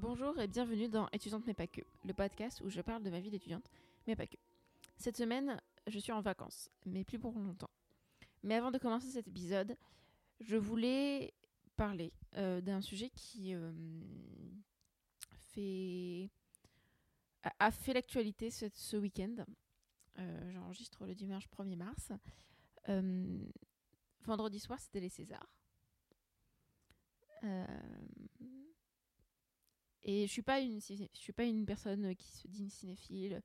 Bonjour et bienvenue dans Étudiante mais pas que, le podcast où je parle de ma vie d'étudiante, mais pas que. Cette semaine, je suis en vacances, mais plus pour longtemps. Mais avant de commencer cet épisode, je voulais parler euh, d'un sujet qui euh, fait a fait l'actualité ce, week-end. Euh, J'enregistre le dimanche 1er mars. Vendredi soir, c'était les Césars. Et je suis pas une je suis pas une personne qui se dit une cinéphile.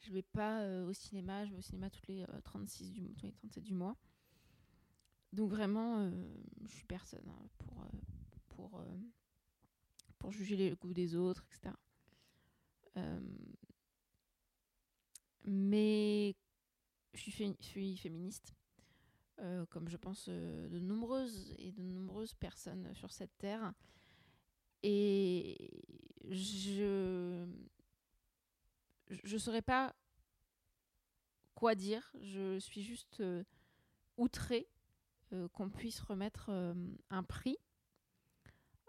Je vais pas euh, au cinéma, je vais au cinéma toutes les euh, 36 du tous les 37 du mois. Donc vraiment euh, je suis personne hein, pour euh, pour euh, pour juger les goûts des autres, etc. Euh, mais je suis, fé- je suis féministe, euh, comme je pense euh, de nombreuses et de nombreuses personnes sur cette terre. Et je je saurais pas quoi dire. Je suis juste euh, outrée euh, qu'on puisse remettre euh, un prix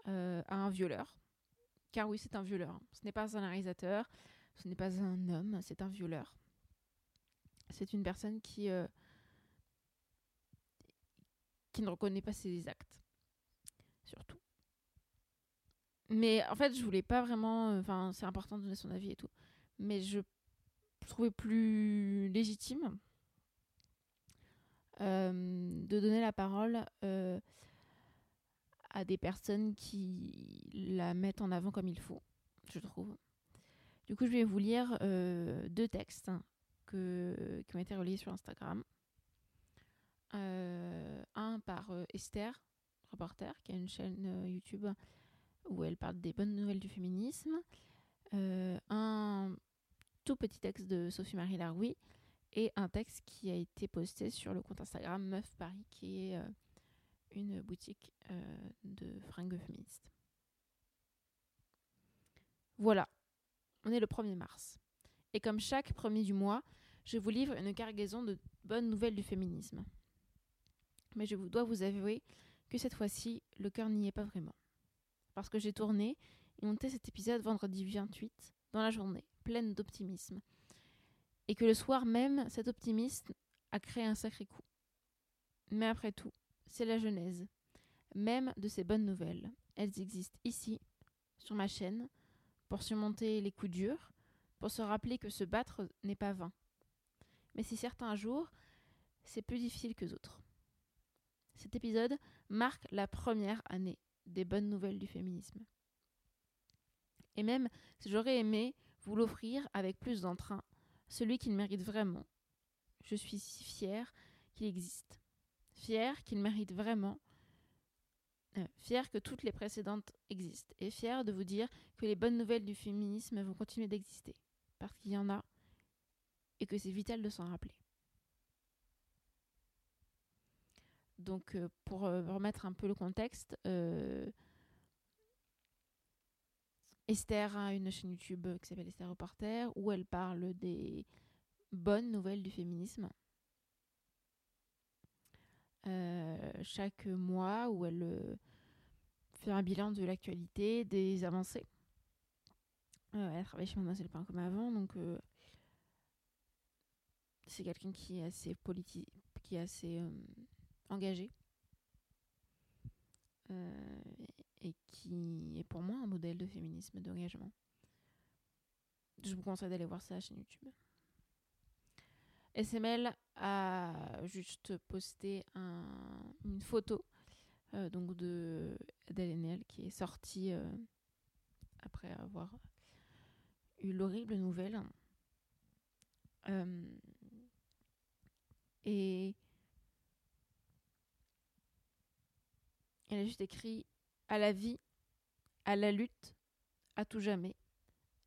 à un violeur. Car oui, c'est un violeur. Ce n'est pas un réalisateur, ce n'est pas un homme, c'est un violeur. C'est une personne qui, qui ne reconnaît pas ses actes, surtout. Mais en fait, je voulais pas vraiment. euh, Enfin, c'est important de donner son avis et tout. Mais je trouvais plus légitime euh, de donner la parole euh, à des personnes qui la mettent en avant comme il faut, je trouve. Du coup, je vais vous lire deux textes que, qui ont été relayés sur Instagram. Un par Esther, reporter, qui a une chaîne YouTube où elle parle des bonnes nouvelles du féminisme. Euh, un tout petit texte de Sophie-Marie Laroui et un texte qui a été posté sur le compte Instagram Meuf Paris, qui est euh, une boutique euh, de fringues féministes. Voilà, on est le 1er mars. Et comme chaque premier du mois, je vous livre une cargaison de bonnes nouvelles du féminisme. Mais je vous dois vous avouer que cette fois-ci, le cœur n'y est pas vraiment. Parce que j'ai tourné et monté cet épisode vendredi 28 dans la journée, pleine d'optimisme. Et que le soir même, cet optimisme a créé un sacré coup. Mais après tout, c'est la genèse, même de ces bonnes nouvelles. Elles existent ici, sur ma chaîne, pour surmonter les coups durs, pour se rappeler que se battre n'est pas vain. Mais si certains jours, c'est plus difficile que d'autres. Cet épisode marque la première année des bonnes nouvelles du féminisme. Et même si j'aurais aimé vous l'offrir avec plus d'entrain, celui qu'il mérite vraiment, je suis si fière qu'il existe. Fière qu'il mérite vraiment. Euh, fière que toutes les précédentes existent. Et fière de vous dire que les bonnes nouvelles du féminisme vont continuer d'exister. Parce qu'il y en a. Et que c'est vital de s'en rappeler. Donc, euh, pour euh, remettre un peu le contexte, euh, Esther a une chaîne YouTube qui s'appelle Esther Reporter où elle parle des bonnes nouvelles du féminisme. Chaque mois où elle fait un bilan de l'actualité, des avancées. Elle travaille chez Mademoiselle Pain comme avant, donc c'est quelqu'un qui est assez politique, qui est assez euh, et qui est pour moi un modèle de féminisme, d'engagement. Je vous conseille d'aller voir sa chaîne YouTube. SML a juste posté un- une photo euh, donc de d'Elenel qui est sortie euh, après avoir eu l'horrible nouvelle. Euh, et a juste écrit à la vie, à la lutte, à tout jamais,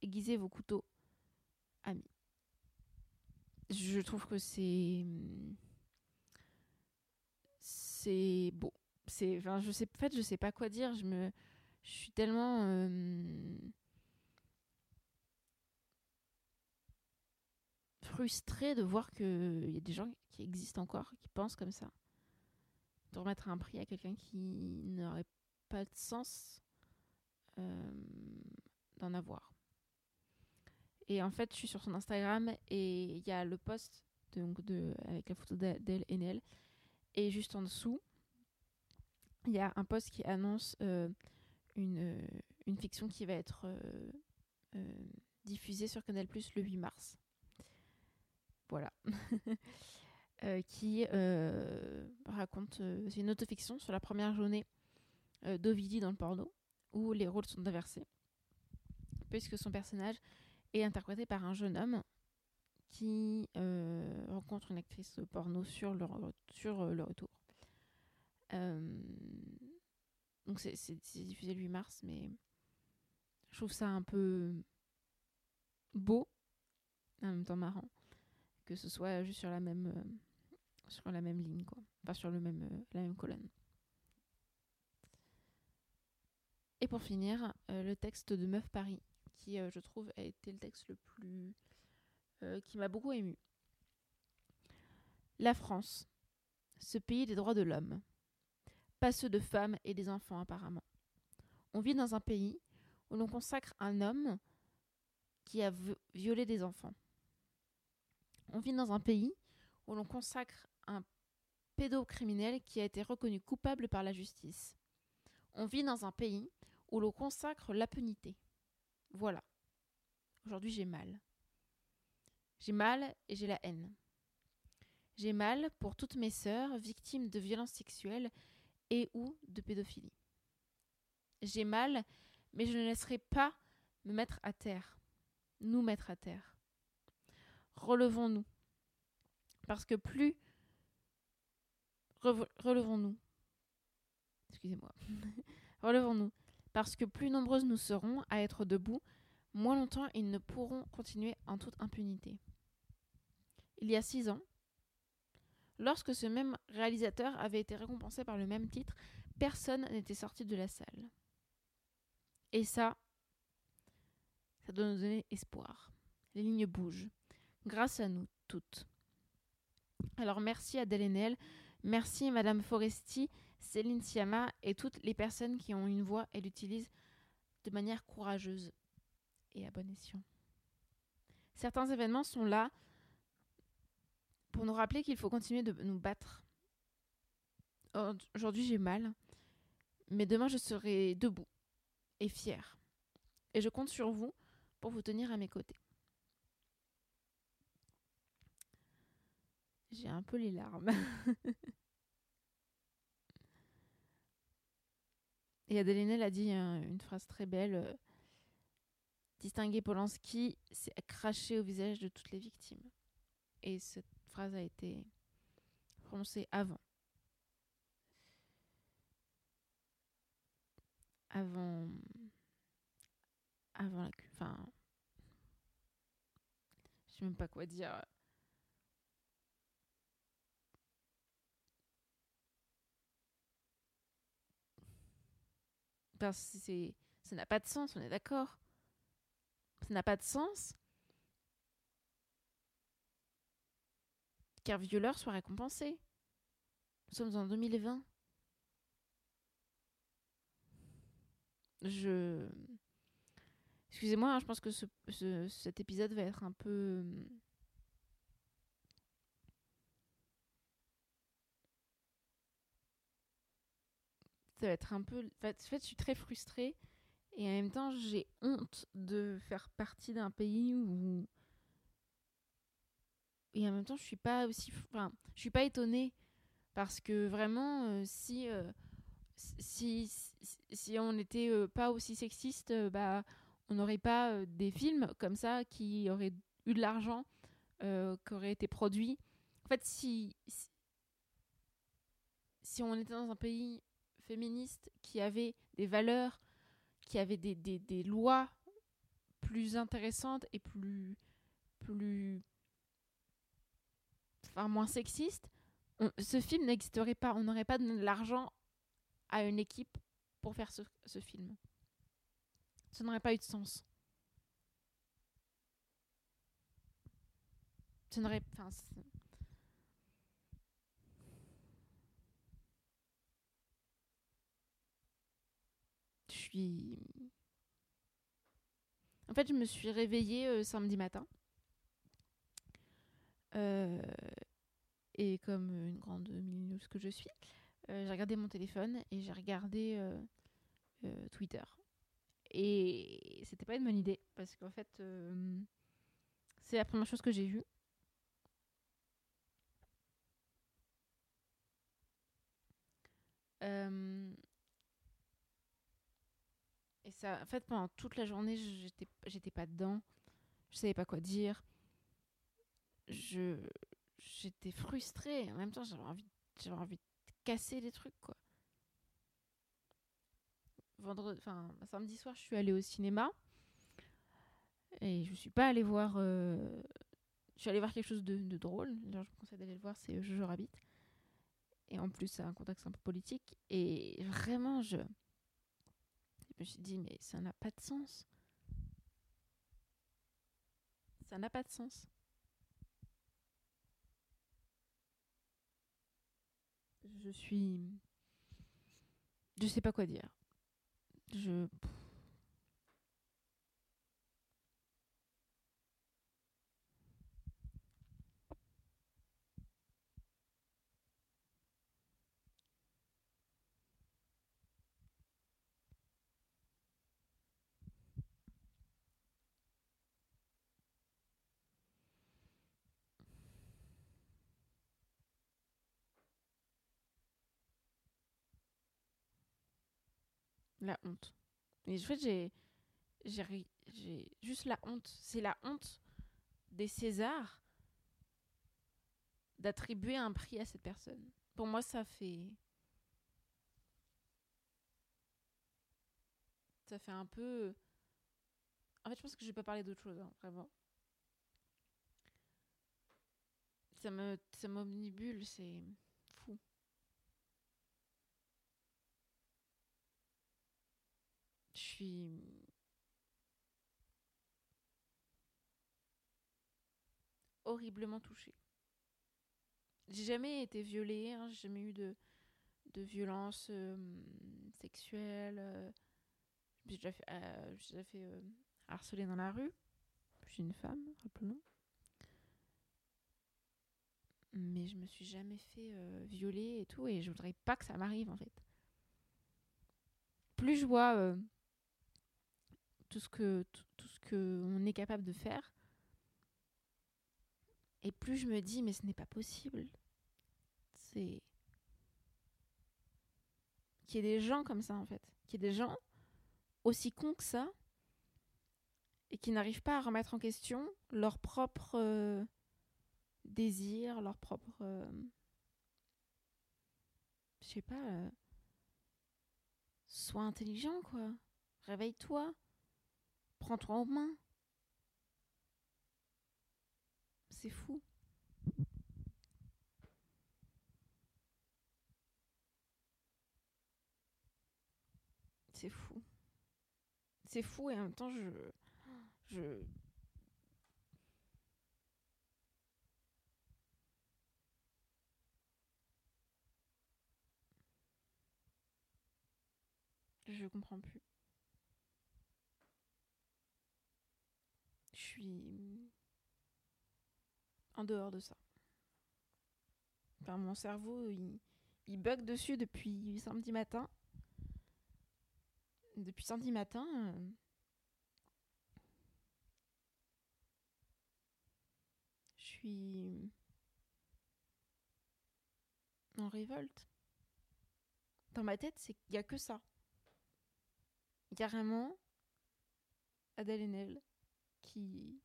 aiguisez vos couteaux, amis. Je trouve que c'est c'est beau. Enfin je sais en fait je sais pas quoi dire. Je me je suis tellement euh, frustrée de voir que il y a des gens qui existent encore qui pensent comme ça de remettre un prix à quelqu'un qui n'aurait pas de sens euh, d'en avoir. Et en fait, je suis sur son Instagram et il y a le post donc de, avec la photo d'elle et Nel. Et juste en dessous, il y a un post qui annonce euh, une, euh, une, fiction qui va être diffusée sur Canal Plus le 8 mars. Voilà. qui raconte. c'est une autofiction sur la première journée d'Ovidie dans le porno, où les rôles sont inversés. Puisque son personnage est interprété par un jeune homme qui euh, rencontre une actrice porno sur le, sur euh, le retour. Euh, donc c'est diffusé le 8 mars, mais je trouve ça un peu beau, en même temps marrant, que ce soit juste sur la même, sur la même ligne, quoi. Enfin, sur le même, la même colonne. Et pour finir, le texte de Meuf Paris, qui, je trouve, a été le texte le plus euh, qui m'a beaucoup ému. La France, ce pays des droits de l'homme. Pas ceux de femmes et des enfants apparemment. On vit dans un pays où l'on consacre un homme qui a violé des enfants. On vit dans un pays où l'on consacre un pédocriminel qui a été reconnu coupable par la justice. On vit dans un pays où l'on consacre l'impunité. Voilà. Aujourd'hui j'ai mal. J'ai mal et j'ai la haine. J'ai mal pour toutes mes sœurs victimes de violences sexuelles et ou de pédophilie. J'ai mal, mais je ne laisserai pas me mettre à terre, nous mettre à terre. Relevons-nous. Parce que plus... Relevons-nous. Excusez-moi. Relevons-nous. Parce que plus nombreuses nous serons à être debout, moins longtemps ils ne pourront continuer en toute impunité. Il y a six ans, lorsque ce même réalisateur avait été récompensé par le même titre, personne n'était sorti de la salle. Et ça, ça doit nous donner espoir. Les lignes bougent, grâce à nous toutes. Alors merci à Delenel, merci Madame Foresti, Céline Siama et toutes les personnes qui ont une voix et l'utilisent de manière courageuse et à bon escient. Certains événements sont là pour nous rappeler qu'il faut continuer de nous battre. Aujourd'hui j'ai mal, mais demain je serai debout et fière. Et je compte sur vous pour vous tenir à mes côtés. J'ai un peu les larmes. et Adeline a dit une phrase très belle. Euh, distinguer Polanski, c'est cracher au visage de toutes les victimes. Et cette phrase a été prononcée avant. Avant. Avant la. Enfin. Je sais même pas quoi dire. C'est, ça n'a pas de sens, on est d'accord ça n'a pas de sens qu'un violeur soit récompensé. Nous sommes en 2020. Je. Excusez-moi, hein, je pense que ce, cet épisode va être un peu. Va être un peu. En fait, je suis très frustrée et en même temps, j'ai honte de faire partie d'un pays où. Et en même temps, je suis pas aussi. Enfin, je suis pas étonnée. Parce que vraiment, euh, si, euh, si, si, on n'était euh, pas aussi sexiste, bah, on n'aurait pas des films comme ça qui auraient eu de l'argent, qui auraient été produits. En fait, si, si on était dans un pays féministe qui avait des valeurs qui avait des, des, des lois plus intéressantes et plus plus enfin moins sexistes ce film n'existerait pas. On n'aurait pas donné de l'argent à une équipe pour faire ce, ce film. Ça n'aurait pas eu de sens. Ça n'aurait enfin suis fait, je me suis réveillée euh, samedi matin. Euh, et comme une grande millennials que je suis, euh, j'ai regardé mon téléphone et j'ai regardé Twitter. Et c'était pas une bonne idée parce qu'en fait, c'est la première chose que j'ai vue. En fait, pendant toute la journée, j'étais, j'étais pas dedans. Je savais pas quoi dire. Je, j'étais frustrée. En même temps, j'avais envie, j'avais envie de casser des trucs, quoi. Vendredi, enfin, samedi soir, je suis allée au cinéma. Et je suis pas allée voir. euh, Je suis allée voir quelque chose de, drôle. Je vous conseille d'aller le voir, c'est Jojo Rabbit. Et en plus, c'est un contexte un peu politique. Et vraiment, je. Je me suis dit, mais ça n'a pas de sens. Ça n'a pas de sens. Je suis. Je sais pas quoi dire. Je. La honte. En fait, j'ai. Juste la honte. C'est la honte des Césars d'attribuer un prix à cette personne. Pour moi, ça fait. Ça fait un peu. En fait, je pense que je vais pas parler d'autre chose, hein, vraiment. Ça ça m'omnibule, c'est fou. Horriblement touchée. J'ai jamais été violée, hein, j'ai jamais eu de, de violence euh, sexuelle. euh, j'ai déjà fait, euh, harceler dans la rue. Je suis une femme, rappelons. Mais je me suis jamais fait violer et tout, et je voudrais pas que ça m'arrive en fait. Plus je vois tout ce que tout, ce que on est capable de faire, et plus je me dis mais ce n'est pas possible. C'est qu'il y ait des gens comme ça en fait, qu'il y ait des gens aussi cons que ça et qui n'arrivent pas à remettre en question leur propre euh, désir, leur propre euh, je sais pas euh, sois intelligent quoi. Réveille-toi. Prends-toi en main. C'est fou. C'est fou. C'est fou et en même temps je je je comprends plus. Suis en dehors de ça. Enfin, mon cerveau, il, bug dessus depuis samedi matin. Depuis samedi matin, euh, je suis en révolte. Dans ma tête, c'est qu'il n'y a que ça. Carrément, Adèle qui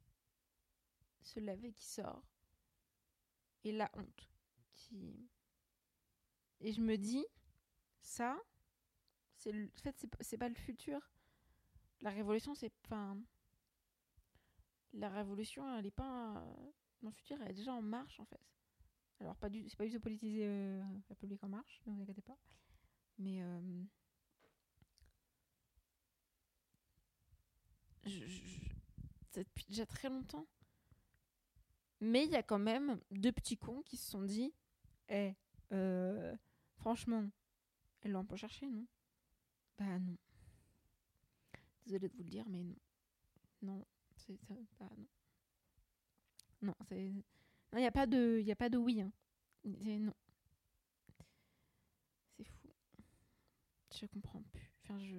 se lève et qui sort. Et la honte qui... Et je me dis, ça, c'est le... en fait, c'est pas- le futur. La révolution, c'est pas... La révolution, elle est pas... Dans le futur, elle est déjà en marche, en fait. Alors, pas du... c'est pas du tout politisé euh, la République en marche, ne vous inquiétez pas. Mais... euh, je- depuis déjà très longtemps. Mais il y a quand même deux petits cons qui se sont dit Eh, euh, franchement, elles l'ont pas cherché, non? Bah non. Désolée de vous le dire, mais non. Non, c'est bah, non. Non, c'est. Non, il n'y a pas de, a pas de oui. Hein. Non. C'est fou. Je comprends plus. Enfin, je.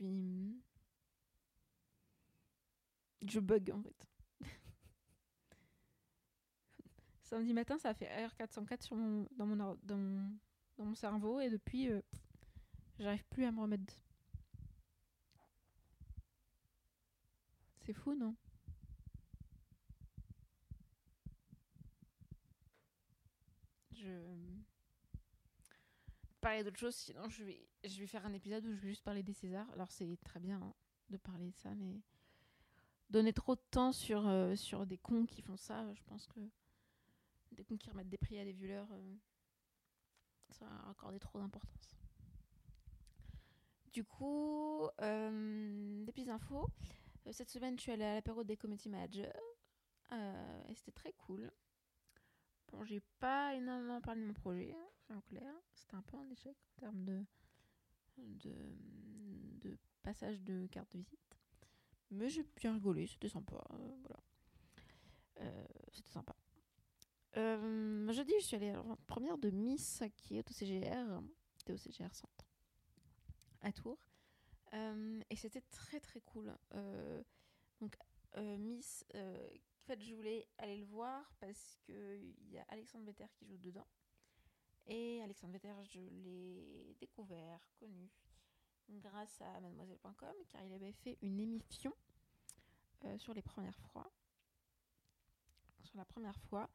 Je bug en fait. Samedi matin, ça a fait R404 sur mon, dans, mon, dans, cerveau et depuis, euh, j'arrive plus à me remettre. C'est fou, non? Je parler d'autre chose, sinon je vais, je vais faire un épisode où je vais juste parler des Césars. Alors c'est très bien hein, de parler de ça, mais donner trop de temps sur, euh, sur des cons qui font ça, je pense que des cons qui remettent des prix à des violeurs, euh, ça va accorder trop d'importance. Du coup, euh, des petites infos. Cette semaine, je suis allée à l'apéro des community managers et c'était très cool. Bon, j'ai pas énormément parlé de mon projet, clairs. C'était un peu un échec en termes de, de, passage de carte de visite. Mais j'ai bien rigolé, c'était sympa. euh, voilà. Euh, c'était sympa. Euh, jeudi, je suis allée à la première de Miss qui est au CGR, est au CGR Centre, à Tours. Et c'était très très cool. Donc, Miss, en fait, je voulais aller le voir parce qu'il y a Alexandre Vetter qui joue dedans. Et Alexandre Vetter, je l'ai découvert, connu, grâce à mademoiselle.com, car il avait fait une émission euh, sur les premières fois. Sur la première fois.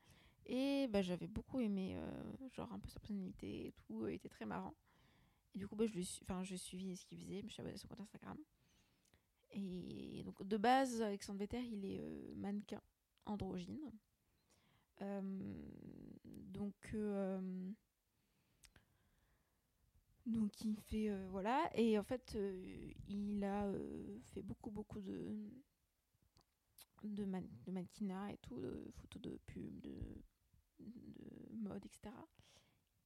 Et bah, j'avais beaucoup aimé, euh, genre un peu sa personnalité et tout, il était très marrant. Et du coup, bah, je, lui je ce qu'il faisait, je me suis abonnée à son compte Instagram. Et donc, de base, Alexandre Vetter, il est euh, mannequin androgyne. Donc, donc, il fait. euh, voilà. Et en fait, euh, il a euh, fait beaucoup, beaucoup de, de, man- de mannequinat et tout, de photos de pub, de, de mode, etc.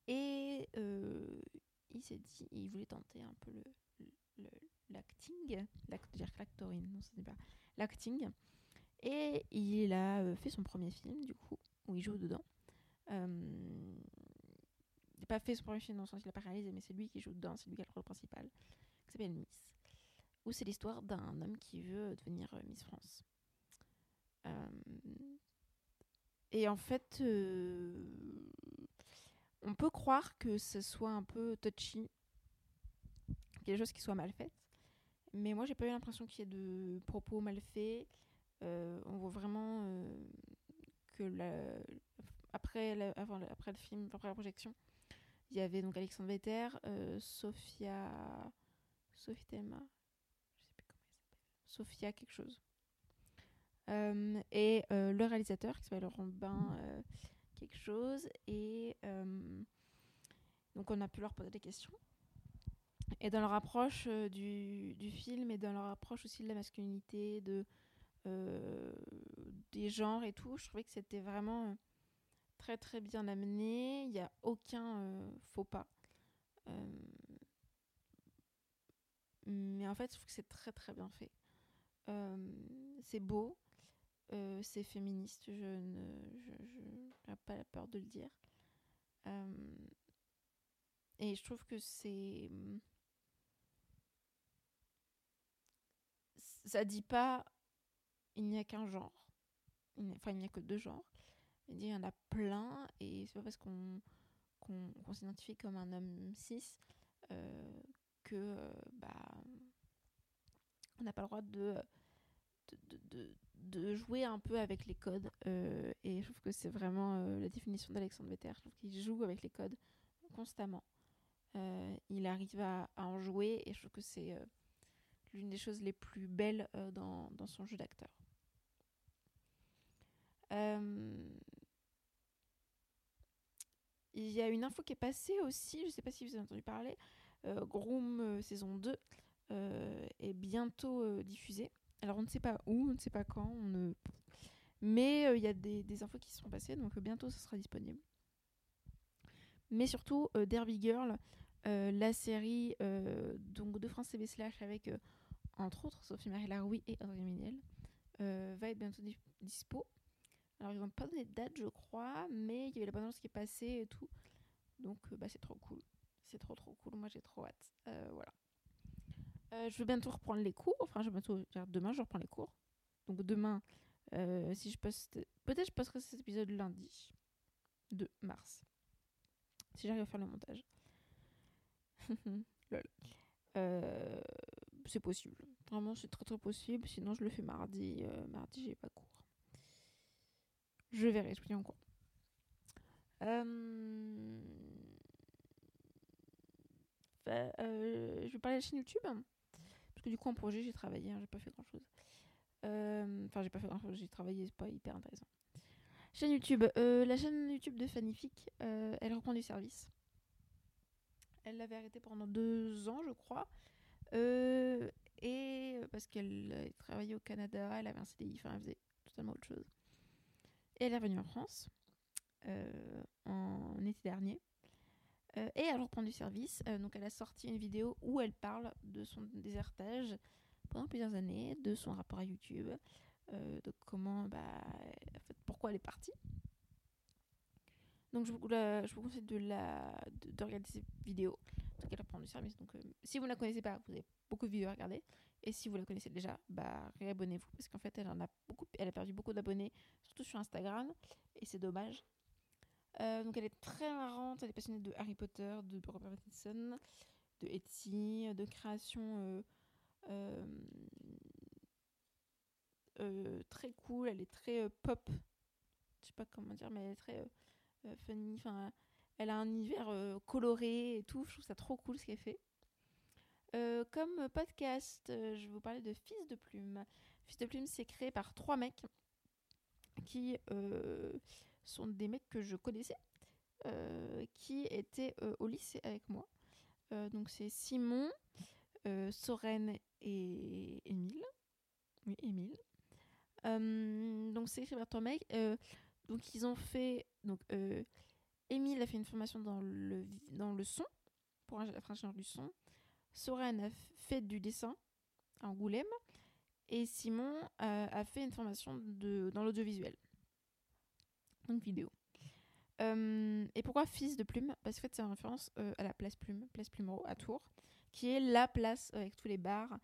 Et il s'est dit, il voulait tenter un peu le, l'acting, l'act, dire l'actorine, non, ce n'est pas l'acting. Et il a fait son premier film, du coup, où il joue dedans. Il n'a pas fait son premier film dans le sens qu'il n'a pas réalisé, mais c'est lui qui joue dedans, c'est lui qui a le rôle principal, qui s'appelle Miss. Où c'est l'histoire d'un homme qui veut devenir euh, Miss France. Euh, et en fait, euh, on peut croire que ce soit un peu touchy, des choses qui soient mal faites. Mais moi, j'ai pas eu l'impression qu'il y ait de propos mal faits. On voit vraiment que la- après, la- avant, la- après le film, après la projection, il y avait donc Alexandre Vetter, euh, Sophia. Sophie Thelma, je sais plus comment elle s'appelle. Sophia quelque chose. Euh, et euh, le réalisateur qui s'appelle Laurent Bain euh, quelque chose. Et donc on a pu leur poser des questions. Et dans leur approche du, du film et dans leur approche aussi de la masculinité, de, des genres et tout, je trouvais que c'était vraiment très très bien amené. Il n'y a aucun euh, faux pas. Euh, mais en fait, je trouve que c'est très très bien fait. Euh, c'est beau, c'est féministe, je ne je, je n'ai pas la peur de le dire. Et je trouve que c'est. Ça dit pas. Il n'y a qu'un genre. Enfin, il n'y a que deux genres. Il y en a plein. Et c'est pas parce qu'on s'identifie comme un homme cis euh, que. euh, bah, on n'a pas le droit de. Jouer un peu avec les codes. euh, et je trouve que c'est vraiment euh, la définition d'Alexandre Vetter. Je trouve qu'il joue avec les codes constamment. Il arrive à, en jouer et je trouve que c'est l'une des choses les plus belles dans son jeu d'acteur. Il y a une info qui est passée aussi, je ne sais pas si vous avez entendu parler, euh, Groom euh, saison 2 euh, est bientôt diffusée. Alors on ne sait pas où, on ne sait pas quand, on ne... mais il y a des, infos qui seront passées, donc bientôt ça sera disponible. Mais surtout, Derby Girl la série donc de France TV Slash avec entre autres Sophie Marie Laroui et Audrey Méniel va être bientôt dispo. Alors ils n'ont pas donné de date je crois, mais il y avait la bande qui est passée et tout. Donc bah, c'est trop cool. C'est trop trop cool. Moi j'ai trop hâte. voilà. je vais bientôt reprendre les cours. Enfin, je vais bientôt. Demain, je reprends les cours. Donc demain, euh, si je poste. Peut-être je posterai cet épisode lundi 2 mars. Si j'arrive à faire le montage. Lol. Euh, c'est possible. Vraiment, c'est très très possible. Sinon, je le fais mardi. Euh, mardi, j'ai pas cours. Je verrai, je vous tiens en cours. je vais parler de la chaîne YouTube. Parce que du coup, en projet, j'ai travaillé. Hein, j'ai pas fait grand chose. Euh, enfin, j'ai pas fait j'ai travaillé, c'est pas hyper intéressant. Chaîne YouTube. Euh, la chaîne YouTube de Fanific, euh, elle reprend du service. Elle l'avait arrêté pendant deux ans, je crois. et parce qu'elle travaillait au Canada, elle avait un CDI, enfin, elle faisait totalement autre chose. Elle est revenue en France en été dernier. et elle reprend du service. donc, elle a sorti une vidéo où elle parle de son désertage pendant plusieurs années de son rapport à YouTube, euh, de comment, bah, pourquoi elle est partie. Donc je vous, conseille de, la, de, regarder ces vidéos. En tout cas, du service. Donc euh, si vous ne la connaissez pas, vous avez beaucoup de vidéos à regarder. Et si vous la connaissez déjà, bah, réabonnez-vous. Parce qu'en fait, elle, en a beaucoup, elle a perdu beaucoup d'abonnés, surtout sur Instagram. Et c'est dommage. Euh, donc elle est très marrante, elle est passionnée de Harry Potter, de Robert Pattinson, de Etsy, de création euh, euh, très cool, elle est très pop. Je sais pas comment dire, mais elle est très funny. Enfin, elle a un univers coloré et tout. Je trouve ça trop cool ce qu'elle fait. Comme podcast, je vais vous parler de Fils de Plume. Fils de Plume, c'est créé par trois mecs qui sont des mecs que je connaissais, qui étaient au lycée avec moi. donc c'est Simon, euh, Soren et Émile. Oui, Émile. Euh, donc c'est écrit par ton mec. Euh, donc ils ont fait. Donc Émile a fait une formation dans le, dans le son, pour un ingénieur du son. Soren a fait du dessin à Angoulême. Et Simon a fait une formation de, dans l'audiovisuel. Donc vidéo. et pourquoi Fils de Plume? Parce que c'est en référence à la place Plume, place Plumereau à Tours qui est la place avec tous les bars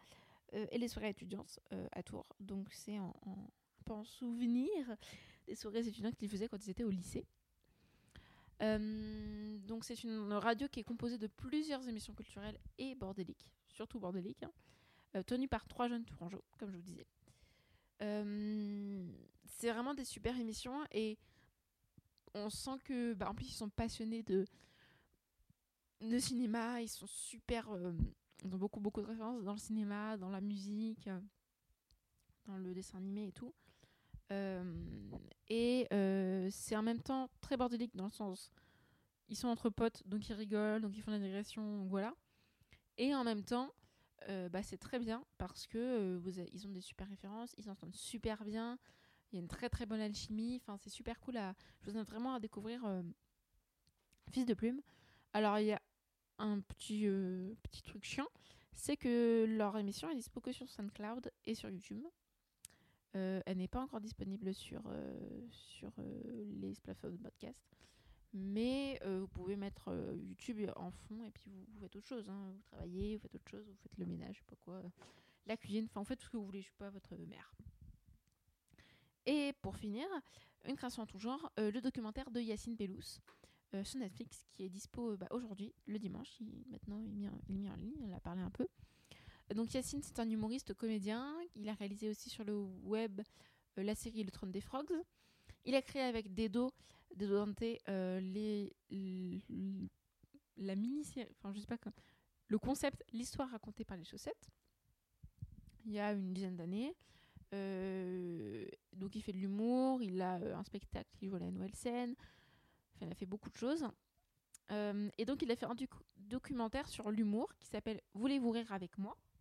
euh, et les soirées étudiantes euh, à Tours. Donc c'est en, en souvenir des soirées étudiantes qu'ils faisaient quand ils étaient au lycée. Euh, donc c'est une radio qui est composée de plusieurs émissions culturelles et bordéliques, surtout bordéliques, hein, tenues par trois jeunes tourangeaux, comme je vous disais. c'est vraiment des super émissions et on sent que, bah, en plus, ils sont passionnés de, le cinéma, ils sont super. Euh, ils ont beaucoup, beaucoup de références dans le cinéma, dans la musique, euh, dans le dessin animé et tout. Euh, et c'est en même temps très bordélique dans le sens. Ils sont entre potes, donc ils rigolent, donc ils font la digression, voilà. Et en même temps, bah, c'est très bien parce que ils ont des super références, ils s'entendent super bien. Il y a une très très bonne alchimie. Enfin, c'est super cool à. Je vous invite vraiment à découvrir Fils de Plume. Alors, il y a un petit, euh, petit truc chiant, c'est que leur émission est dispo que sur SoundCloud et sur YouTube. Euh, elle n'est pas encore disponible sur, euh, sur les plateformes de podcast. Mais vous pouvez mettre YouTube en fond et puis vous, faites autre chose. Hein. Vous travaillez, vous faites autre chose, vous faites le ménage, je sais pas quoi, la cuisine, enfin vous faites tout ce que vous voulez, je suis pas votre mère. Et pour finir, une création en tout genre, le documentaire de Yacine Bellous, euh, sur Netflix qui est dispo euh, bah, aujourd'hui, le dimanche. maintenant, il est, mis en, il est mis en ligne, on a parlé un peu. Donc Yacine, c'est un humoriste comédien. Il a réalisé aussi sur le web euh, la série Le Trône des Frogs. Il a créé avec Dedo, Dedo Dante, les, la mini-série, enfin le concept, l'histoire racontée par les chaussettes, il y a une dizaine d'années. donc il fait de l'humour, il a un spectacle, il joue à la nouvelle scène, il a fait beaucoup de choses. Euh, et donc, il a fait un documentaire sur l'humour qui s'appelle Voulez-vous rire avec moi? euh,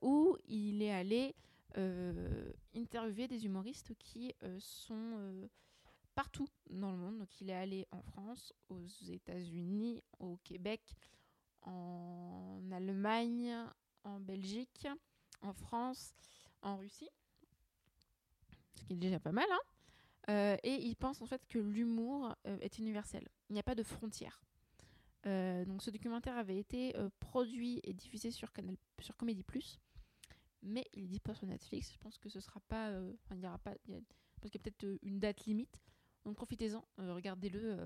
où il est allé euh, interviewer des humoristes qui sont partout dans le monde. Donc, il est allé en France, aux États-Unis, au Québec, en Allemagne, en Belgique, en France, en Russie. Ce qui est déjà pas mal, hein euh, et il pense en fait que l'humour euh, est universel. Il n'y a pas de frontières. Euh, donc ce documentaire avait été produit et diffusé sur Canal, sur Comédie Plus, mais il est disponible sur Netflix. Je pense que ce sera pas, il y aura pas, parce qu'il y a peut-être une date limite. Donc profitez-en, regardez-le,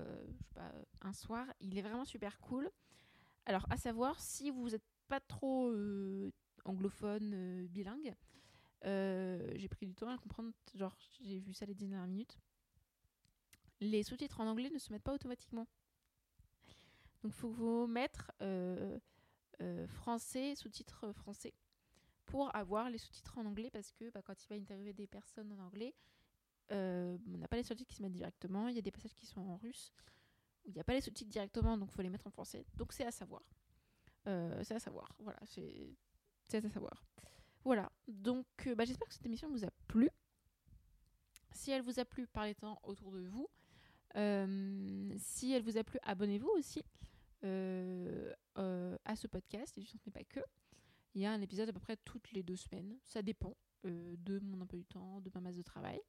un soir. Il est vraiment super cool. Alors à savoir, si vous n'êtes pas trop anglophone, bilingue, euh, j'ai pris du temps à comprendre, genre j'ai vu ça les dernières minutes. Les sous-titres en anglais ne se mettent pas automatiquement. Donc il faut vous mettre euh, euh, français, sous-titres français, pour avoir les sous-titres en anglais parce que bah, quand il va interviewer des personnes en anglais, on n'a pas les sous-titres qui se mettent directement, il y a des passages qui sont en russe, où il n'y a pas les sous-titres directement, donc il faut les mettre en français. Donc c'est à savoir. c'est à savoir, voilà, c'est à savoir. Voilà, donc euh, bah, j'espère que cette émission vous a plu. Si elle vous a plu, parlez-en autour de vous. Euh, si elle vous a plu, abonnez-vous aussi euh, à ce podcast, et je ne sais pas que. Il y a un épisode à peu près toutes les deux semaines. Ça dépend de mon emploi du temps, de ma masse de travail.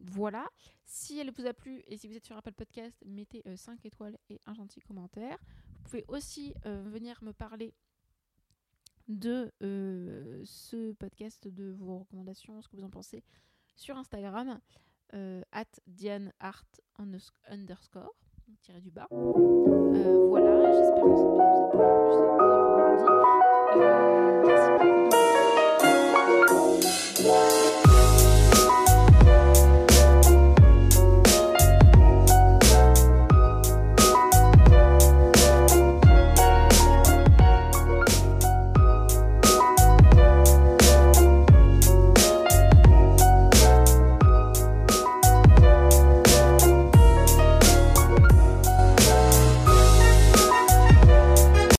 voilà. Si elle vous a plu et si vous êtes sur Apple Podcast, mettez 5 étoiles et un gentil commentaire. Vous pouvez aussi venir me parler de euh, ce podcast, de vos recommandations, ce que vous en pensez sur Instagram, euh, at Diane Art underscore, tiré du bas. Euh, voilà, j'espère que ça vous a plu.